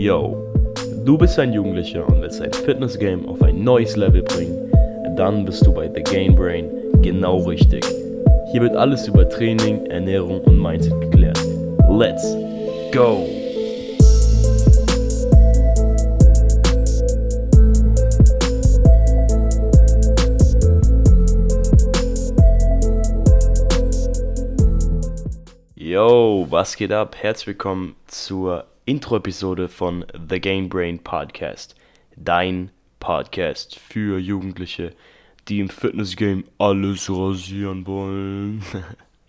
Yo, du bist ein Jugendlicher und willst dein Fitness-Game auf ein neues Level bringen? Dann bist du bei The Game Brain genau richtig. Hier wird alles über Training, Ernährung und Mindset geklärt. Let's go! Yo, was geht ab? Herzlich willkommen zur Intro-Episode von The Game Brain Podcast. Dein Podcast für Jugendliche, die im Fitness-Game alles rasieren wollen.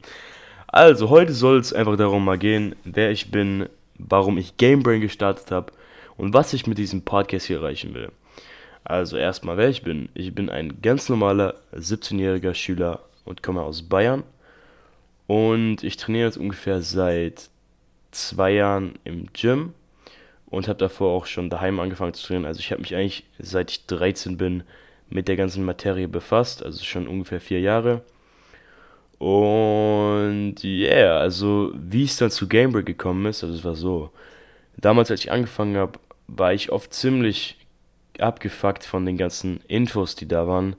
also, heute soll es einfach darum mal gehen, wer ich bin, warum ich Game Brain gestartet habe und was ich mit diesem Podcast hier erreichen will. Also erstmal, wer ich bin. Ich bin ein ganz normaler 17-jähriger Schüler und komme aus Bayern und ich trainiere jetzt ungefähr seit zwei Jahren im Gym und habe davor auch schon daheim angefangen zu trainieren. Also ich habe mich eigentlich seit ich 13 bin mit der ganzen Materie befasst, also schon ungefähr vier Jahre. Und ja, yeah, also wie es dann zu Gamebreak gekommen ist, also es war so. Damals, als ich angefangen habe, war ich oft ziemlich abgefuckt von den ganzen Infos, die da waren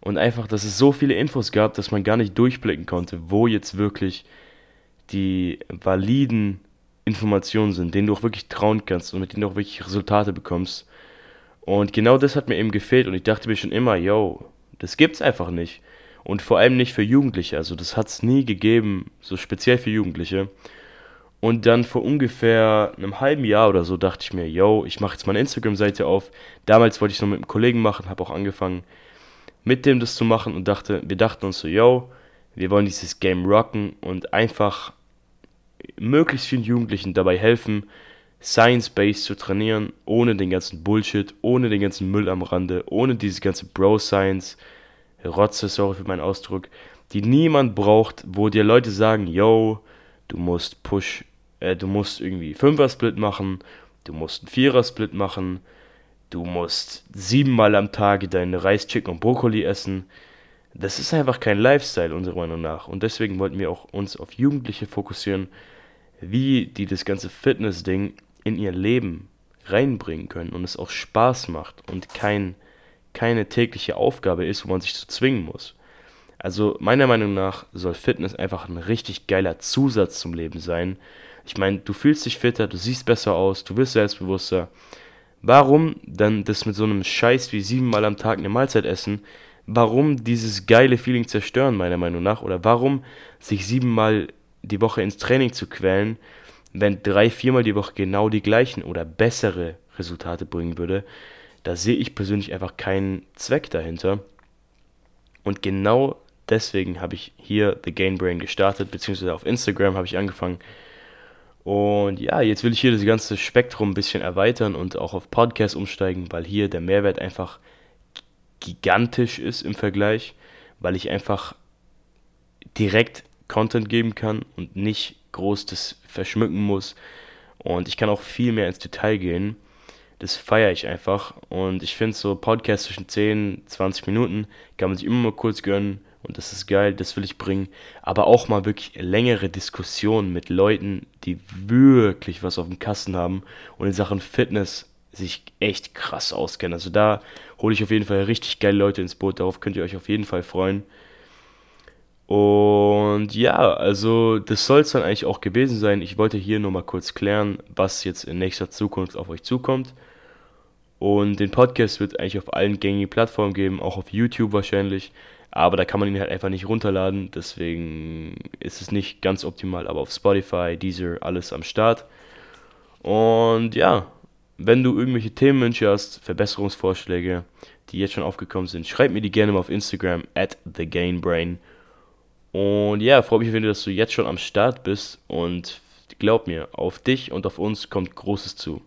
und einfach, dass es so viele Infos gab, dass man gar nicht durchblicken konnte, wo jetzt wirklich die validen Informationen sind, denen du auch wirklich trauen kannst und mit denen du auch wirklich Resultate bekommst. Und genau das hat mir eben gefehlt und ich dachte mir schon immer, yo, das gibt's einfach nicht. Und vor allem nicht für Jugendliche, also das hat's nie gegeben, so speziell für Jugendliche. Und dann vor ungefähr einem halben Jahr oder so dachte ich mir, yo, ich mache jetzt meine Instagram-Seite auf. Damals wollte ich es noch mit einem Kollegen machen, habe auch angefangen, mit dem das zu machen und dachte, wir dachten uns so, yo, wir wollen dieses Game rocken und einfach möglichst vielen Jugendlichen dabei helfen, Science-Based zu trainieren, ohne den ganzen Bullshit, ohne den ganzen Müll am Rande, ohne diese ganze Bro-Science, Rotze, sorry für meinen Ausdruck, die niemand braucht, wo dir Leute sagen, yo, du musst Push, äh, du musst irgendwie Fünfer-Split machen, du musst einen Vierer-Split machen, du musst siebenmal am Tag deinen Reis, Chicken und Brokkoli essen. Das ist einfach kein Lifestyle, unserer Meinung nach. Und deswegen wollten wir auch uns auf Jugendliche fokussieren, wie die das ganze Fitness-Ding in ihr Leben reinbringen können und es auch Spaß macht und kein, keine tägliche Aufgabe ist, wo man sich zu zwingen muss. Also meiner Meinung nach soll Fitness einfach ein richtig geiler Zusatz zum Leben sein. Ich meine, du fühlst dich fitter, du siehst besser aus, du wirst selbstbewusster. Warum dann das mit so einem Scheiß wie siebenmal am Tag eine Mahlzeit essen? Warum dieses geile Feeling zerstören, meiner Meinung nach? Oder warum sich siebenmal die Woche ins Training zu quälen, wenn drei, viermal die Woche genau die gleichen oder bessere Resultate bringen würde? Da sehe ich persönlich einfach keinen Zweck dahinter. Und genau deswegen habe ich hier The Gain Brain gestartet, beziehungsweise auf Instagram habe ich angefangen, und ja, jetzt will ich hier das ganze Spektrum ein bisschen erweitern und auch auf Podcast umsteigen, weil hier der Mehrwert einfach gigantisch ist im Vergleich, weil ich einfach direkt Content geben kann und nicht groß das verschmücken muss. Und ich kann auch viel mehr ins Detail gehen. Das feiere ich einfach. Und ich finde so Podcasts zwischen 10, 20 Minuten kann man sich immer mal kurz gönnen und das ist geil, das will ich bringen. Aber auch mal wirklich längere Diskussionen mit Leuten, die wirklich was auf dem Kasten haben und in Sachen Fitness sich echt krass auskennen. Also da hole ich auf jeden Fall richtig geile Leute ins Boot. Darauf könnt ihr euch auf jeden Fall freuen. Und ja, also das soll es dann eigentlich auch gewesen sein. Ich wollte hier nur mal kurz klären, was jetzt in nächster Zukunft auf euch zukommt. Und den Podcast wird eigentlich auf allen gängigen Plattformen geben, auch auf YouTube wahrscheinlich. Aber da kann man ihn halt einfach nicht runterladen. Deswegen ist es nicht ganz optimal. Aber auf Spotify, Deezer, alles am Start. Und ja, wenn du irgendwelche Themenwünsche hast, Verbesserungsvorschläge, die jetzt schon aufgekommen sind, schreib mir die gerne mal auf Instagram at thegainbrain. Und ja, freue mich, wenn du, dass du jetzt schon am Start bist. Und glaub mir, auf dich und auf uns kommt Großes zu.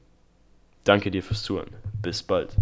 Danke dir fürs Zuhören. Bis bald.